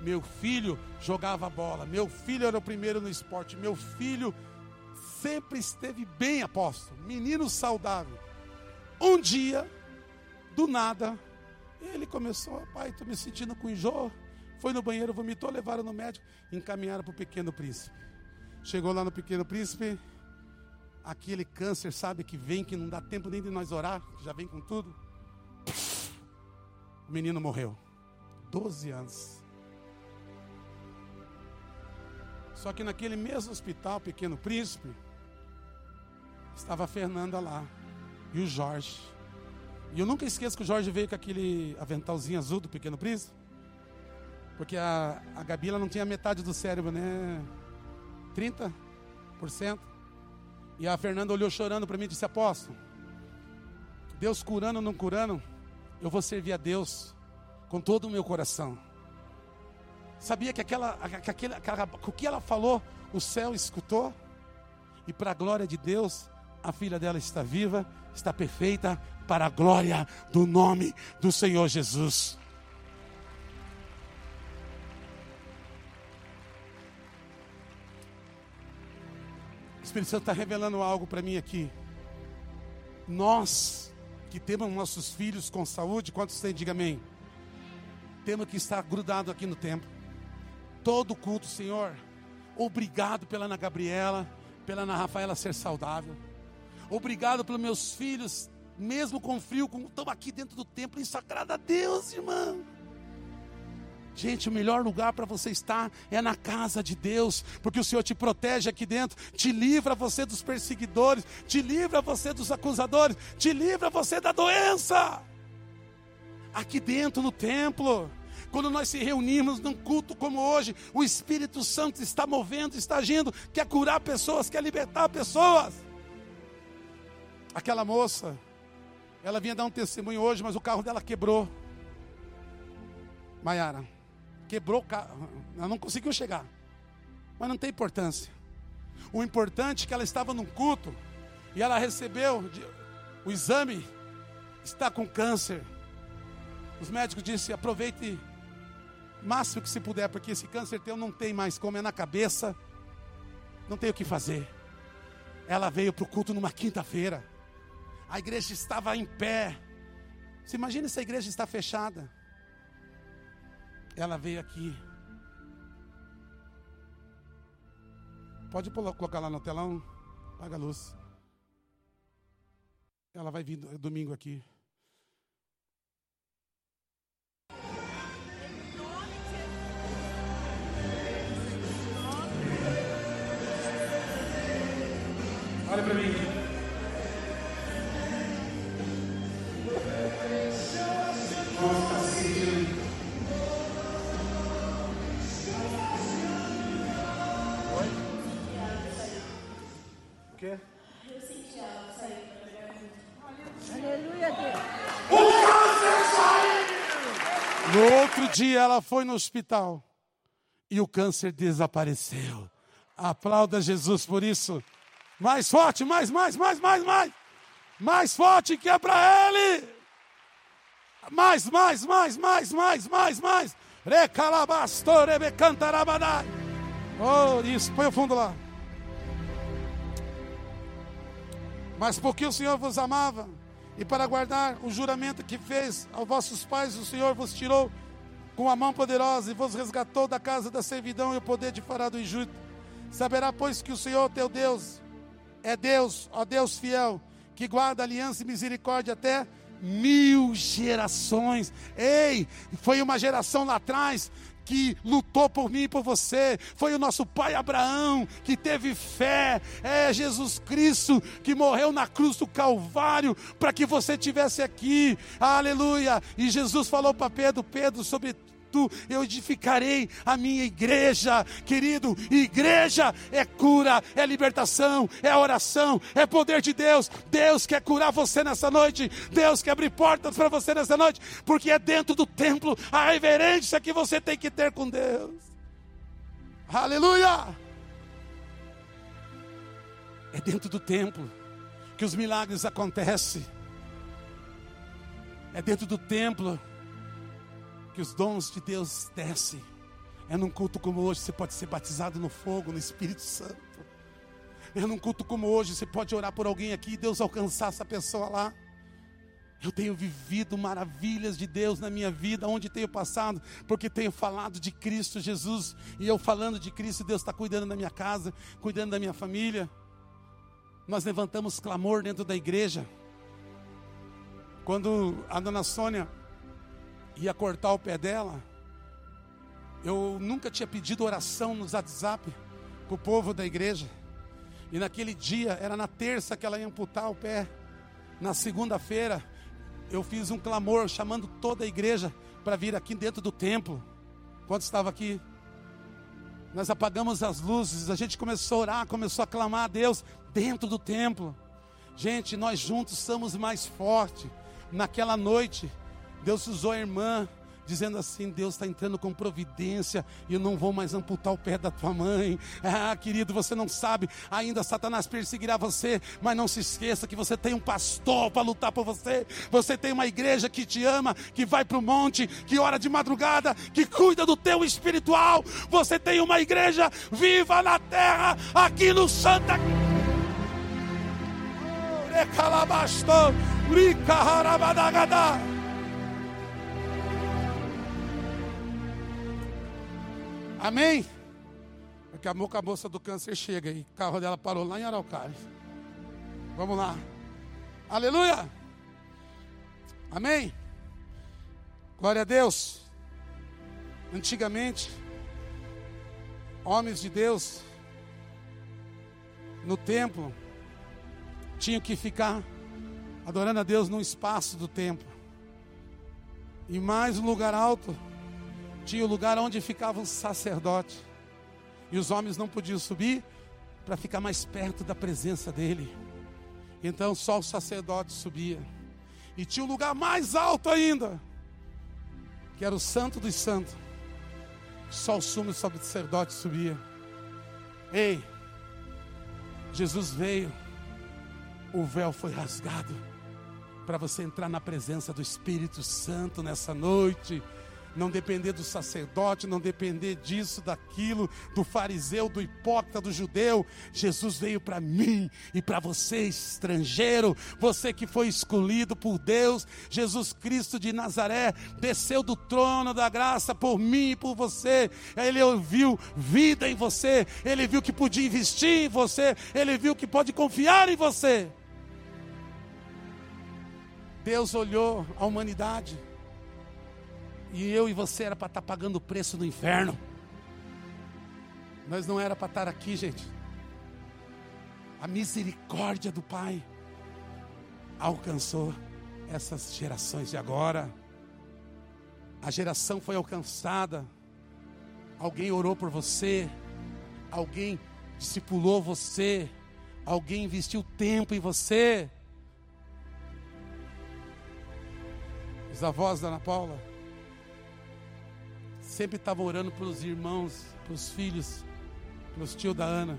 Meu filho jogava bola, meu filho era o primeiro no esporte, meu filho sempre esteve bem, apóstolo, menino saudável. Um dia, do nada, ele começou, pai, estou me sentindo com enjoo. Foi no banheiro, vomitou, levaram no médico, encaminharam para o pequeno príncipe. Chegou lá no pequeno príncipe, aquele câncer, sabe, que vem, que não dá tempo nem de nós orar, que já vem com tudo. O menino morreu. Doze anos. Só que naquele mesmo hospital, Pequeno Príncipe, estava a Fernanda lá e o Jorge. E eu nunca esqueço que o Jorge veio com aquele aventalzinho azul do Pequeno Príncipe. Porque a, a Gabi não tinha metade do cérebro, né? 30%. E a Fernanda olhou chorando para mim e disse: Apóstolo, Deus curando ou não curando, eu vou servir a Deus com todo o meu coração. Sabia que aquela, que aquele, aquela, o que ela falou, o céu escutou? E para a glória de Deus, a filha dela está viva, está perfeita, para a glória do nome do Senhor Jesus. Espírito Santo está revelando algo para mim aqui. Nós que temos nossos filhos com saúde, quantos têm? Diga amém. Temos que estar grudado aqui no templo. Todo culto, Senhor. Obrigado pela Ana Gabriela, pela Ana Rafaela ser saudável. Obrigado pelos meus filhos, mesmo com frio, estão aqui dentro do templo. Isso agrada a Deus, irmão. Gente, o melhor lugar para você estar é na casa de Deus, porque o Senhor te protege aqui dentro, te livra você dos perseguidores, te livra você dos acusadores, te livra você da doença. Aqui dentro no templo, quando nós se reunimos num culto como hoje, o Espírito Santo está movendo, está agindo, quer curar pessoas, quer libertar pessoas. Aquela moça, ela vinha dar um testemunho hoje, mas o carro dela quebrou. Maiara, quebrou o carro, ela não conseguiu chegar. Mas não tem importância. O importante é que ela estava num culto e ela recebeu o exame, está com câncer. Os médicos disseram: aproveite o máximo que se puder, porque esse câncer teu não tem mais como, é na cabeça, não tem o que fazer. Ela veio para o culto numa quinta-feira, a igreja estava em pé. Você imagina se a igreja está fechada? Ela veio aqui. Pode colocar lá no telão, apaga a luz. Ela vai vir domingo aqui. Olha para mim. Dia ela foi no hospital e o câncer desapareceu. Aplauda Jesus por isso. Mais forte, mais, mais, mais, mais, mais. Mais forte que é para ele. Mais, mais, mais, mais, mais, mais, mais. Recalabastore becantarabadai. Oh, isso, põe o fundo lá. Mas porque o Senhor vos amava, e para guardar o juramento que fez aos vossos pais, o Senhor vos tirou com a mão poderosa e vos resgatou da casa da servidão e o poder de fará do injusto. Saberá, pois, que o Senhor teu Deus é Deus, ó Deus fiel, que guarda aliança e misericórdia até mil gerações. Ei, foi uma geração lá atrás que lutou por mim e por você. Foi o nosso pai Abraão que teve fé. É Jesus Cristo que morreu na cruz do Calvário para que você tivesse aqui. Aleluia! E Jesus falou para Pedro: Pedro, sobre eu edificarei a minha igreja, querido. Igreja é cura, é libertação, é oração, é poder de Deus. Deus quer curar você nessa noite, Deus quer abrir portas para você nessa noite, porque é dentro do templo a reverência que você tem que ter com Deus. Aleluia! É dentro do templo que os milagres acontecem. É dentro do templo que os dons de Deus descem. É num culto como hoje você pode ser batizado no fogo, no Espírito Santo. É num culto como hoje você pode orar por alguém aqui e Deus alcançar essa pessoa lá. Eu tenho vivido maravilhas de Deus na minha vida, onde tenho passado, porque tenho falado de Cristo Jesus. E eu falando de Cristo, Deus está cuidando da minha casa, cuidando da minha família. Nós levantamos clamor dentro da igreja. Quando a dona Sônia ia cortar o pé dela, eu nunca tinha pedido oração no WhatsApp com o povo da igreja. E naquele dia, era na terça que ela ia amputar o pé. Na segunda-feira, eu fiz um clamor chamando toda a igreja para vir aqui dentro do templo. Quando estava aqui, nós apagamos as luzes, a gente começou a orar, começou a clamar a Deus dentro do templo. Gente, nós juntos somos mais fortes. Naquela noite, Deus usou a irmã dizendo assim: Deus está entrando com providência e eu não vou mais amputar o pé da tua mãe. Ah, querido, você não sabe, ainda Satanás perseguirá você, mas não se esqueça que você tem um pastor para lutar por você, você tem uma igreja que te ama, que vai para o monte, que ora de madrugada, que cuida do teu espiritual. Você tem uma igreja viva na terra, aqui no Santa. Recalabastou, Ricaharabadagada. Amém? Daqui a pouco a moça do câncer chega e o carro dela parou lá em Araucária. Vamos lá. Aleluia. Amém? Glória a Deus. Antigamente, homens de Deus no templo tinham que ficar adorando a Deus num espaço do templo. E mais um lugar alto tinha o lugar onde ficava o sacerdote. E os homens não podiam subir para ficar mais perto da presença dele. Então só o sacerdote subia. E tinha um lugar mais alto ainda, que era o Santo dos Santos. Só o sumo sacerdote subia. Ei, Jesus veio, o véu foi rasgado para você entrar na presença do Espírito Santo nessa noite não depender do sacerdote, não depender disso, daquilo, do fariseu, do hipócrita, do judeu. Jesus veio para mim e para você, estrangeiro, você que foi escolhido por Deus. Jesus Cristo de Nazaré desceu do trono da graça por mim e por você. Ele ouviu vida em você, ele viu que podia investir em você, ele viu que pode confiar em você. Deus olhou a humanidade e eu e você era para estar tá pagando o preço do inferno. Nós não era para estar aqui, gente. A misericórdia do Pai alcançou essas gerações de agora. A geração foi alcançada. Alguém orou por você. Alguém discipulou você. Alguém investiu tempo em você. Os avós da Ana Paula sempre estava orando pelos irmãos, pelos filhos, pelos tios da Ana.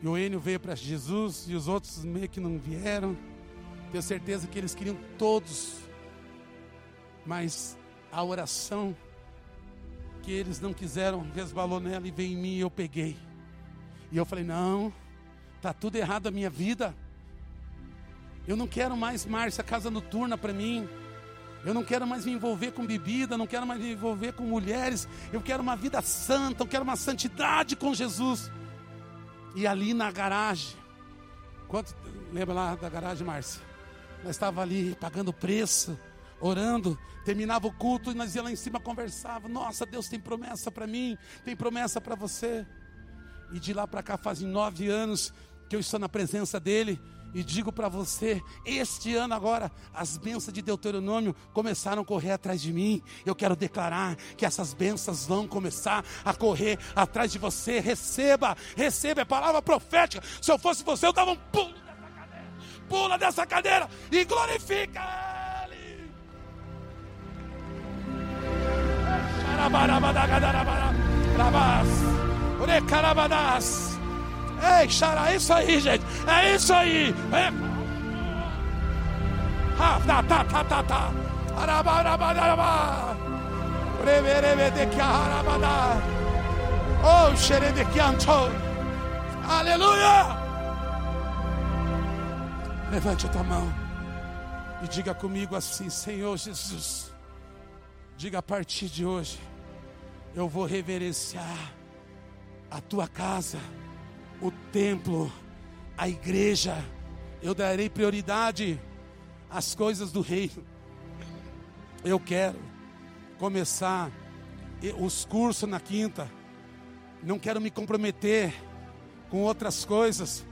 E o Enio veio para Jesus e os outros meio que não vieram. Tenho certeza que eles queriam todos, mas a oração que eles não quiseram resbalou nela e veio em mim e eu peguei. E eu falei: não, tá tudo errado a minha vida. Eu não quero mais Márcia casa noturna para mim. Eu não quero mais me envolver com bebida, não quero mais me envolver com mulheres. Eu quero uma vida santa, eu quero uma santidade com Jesus. E ali na garagem, quanto lembra lá da garagem, Márcia? Nós estava ali pagando preço, orando, terminava o culto e nós ia lá em cima conversava. Nossa, Deus tem promessa para mim, tem promessa para você. E de lá para cá fazem nove anos que eu estou na presença dele. E digo para você, este ano agora, as bênçãos de Deuteronômio começaram a correr atrás de mim. Eu quero declarar que essas bênçãos vão começar a correr atrás de você. Receba, receba, é palavra profética. Se eu fosse você, eu dava um pulo dessa cadeira. Pula dessa cadeira e glorifica Ele. Rabas. Ei, é isso aí, gente. É isso aí. É. Ah, tá, tá, tá, tá, tá. De que arabada. Oh, xerebe que anto. Aleluia. Levante a tua mão e diga comigo assim: Senhor Jesus, diga a partir de hoje, eu vou reverenciar a tua casa o templo, a igreja. Eu darei prioridade às coisas do reino. Eu quero começar os cursos na quinta. Não quero me comprometer com outras coisas.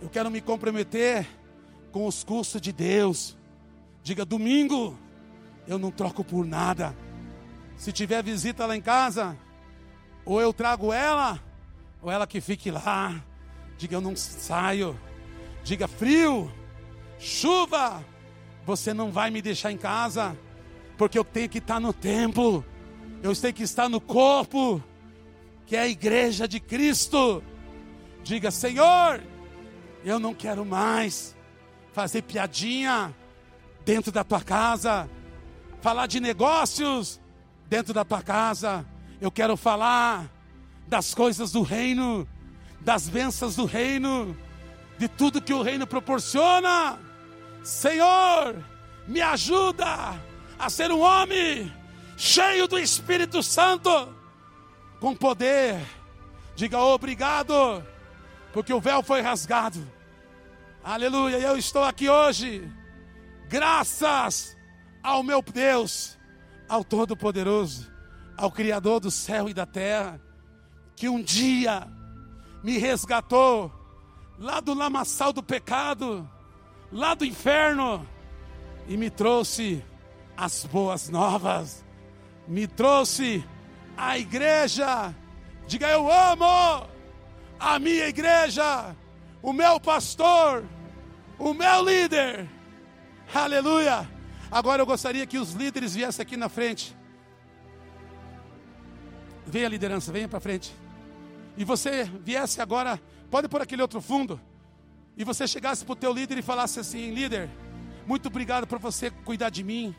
Eu quero me comprometer com os cursos de Deus. Diga domingo, eu não troco por nada. Se tiver visita lá em casa, ou eu trago ela, ou ela que fique lá. Diga: Eu não saio. Diga: Frio, chuva, você não vai me deixar em casa. porque eu tenho que estar no templo, eu tenho que estar no corpo, que é a igreja de Cristo. Diga, Senhor, eu não quero mais fazer piadinha dentro da tua casa, falar de negócios dentro da tua casa. Eu quero falar das coisas do reino, das bênçãos do reino, de tudo que o reino proporciona. Senhor, me ajuda a ser um homem cheio do Espírito Santo, com poder. Diga obrigado, porque o véu foi rasgado. Aleluia, eu estou aqui hoje, graças ao meu Deus, ao Todo-Poderoso, ao Criador do céu e da terra, que um dia me resgatou lá do lamaçal do pecado, lá do inferno, e me trouxe as boas novas, me trouxe a igreja. Diga eu amo a minha igreja, o meu pastor, o meu líder. Aleluia. Agora eu gostaria que os líderes viessem aqui na frente. Venha liderança, venha para frente. E você viesse agora, pode pôr aquele outro fundo. E você chegasse para o teu líder e falasse assim: líder, muito obrigado por você cuidar de mim.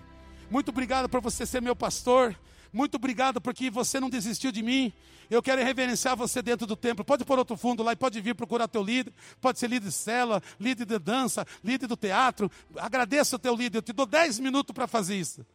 Muito obrigado por você ser meu pastor. Muito obrigado porque você não desistiu de mim. Eu quero reverenciar você dentro do templo. Pode pôr outro fundo lá e pode vir procurar teu líder. Pode ser líder de cela, líder de dança, líder do teatro. Agradeça o teu líder. Eu te dou 10 minutos para fazer isso.